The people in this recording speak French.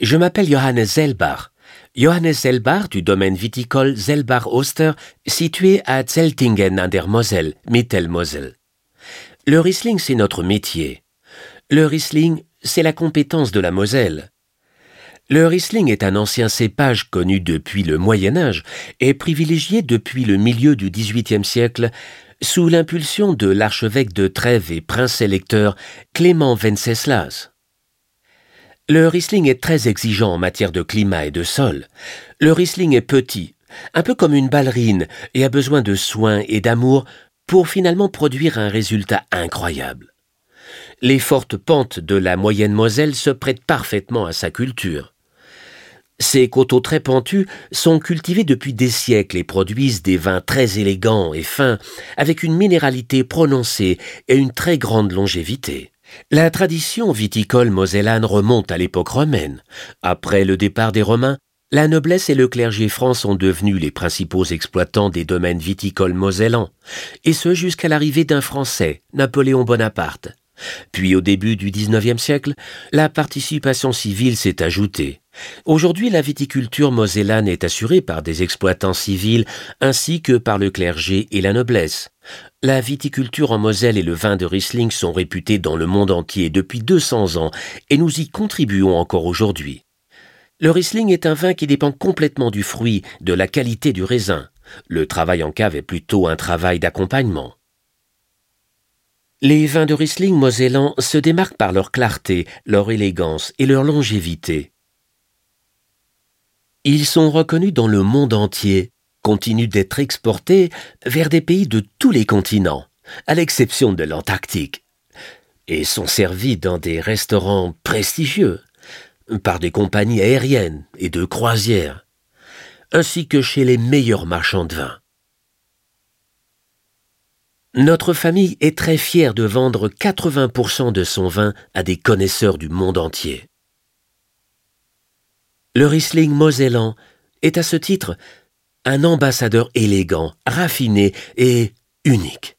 Je m'appelle Johannes Zelbach. Johannes Zelbach du domaine viticole Zelbach-Oster, situé à Zeltingen an der Moselle, Mittelmoselle. Le Riesling, c'est notre métier. Le Riesling, c'est la compétence de la Moselle. Le Riesling est un ancien cépage connu depuis le Moyen Âge et privilégié depuis le milieu du XVIIIe siècle sous l'impulsion de l'archevêque de Trèves et prince électeur Clément Venceslas. Le Riesling est très exigeant en matière de climat et de sol. Le Riesling est petit, un peu comme une ballerine, et a besoin de soins et d'amour pour finalement produire un résultat incroyable. Les fortes pentes de la moyenne Moselle se prêtent parfaitement à sa culture. Ces coteaux très pentus sont cultivés depuis des siècles et produisent des vins très élégants et fins, avec une minéralité prononcée et une très grande longévité. La tradition viticole mosellane remonte à l'époque romaine. Après le départ des Romains, la noblesse et le clergé franc sont devenus les principaux exploitants des domaines viticoles mosellans, et ce jusqu'à l'arrivée d'un Français, Napoléon Bonaparte. Puis au début du XIXe siècle, la participation civile s'est ajoutée. Aujourd'hui, la viticulture mosellane est assurée par des exploitants civils ainsi que par le clergé et la noblesse. La viticulture en Moselle et le vin de Riesling sont réputés dans le monde entier depuis 200 ans et nous y contribuons encore aujourd'hui. Le Riesling est un vin qui dépend complètement du fruit, de la qualité du raisin. Le travail en cave est plutôt un travail d'accompagnement. Les vins de Riesling mosellans se démarquent par leur clarté, leur élégance et leur longévité. Ils sont reconnus dans le monde entier, continuent d'être exportés vers des pays de tous les continents, à l'exception de l'Antarctique, et sont servis dans des restaurants prestigieux, par des compagnies aériennes et de croisières, ainsi que chez les meilleurs marchands de vin. Notre famille est très fière de vendre 80% de son vin à des connaisseurs du monde entier. Le Riesling mosellan est à ce titre un ambassadeur élégant, raffiné et unique.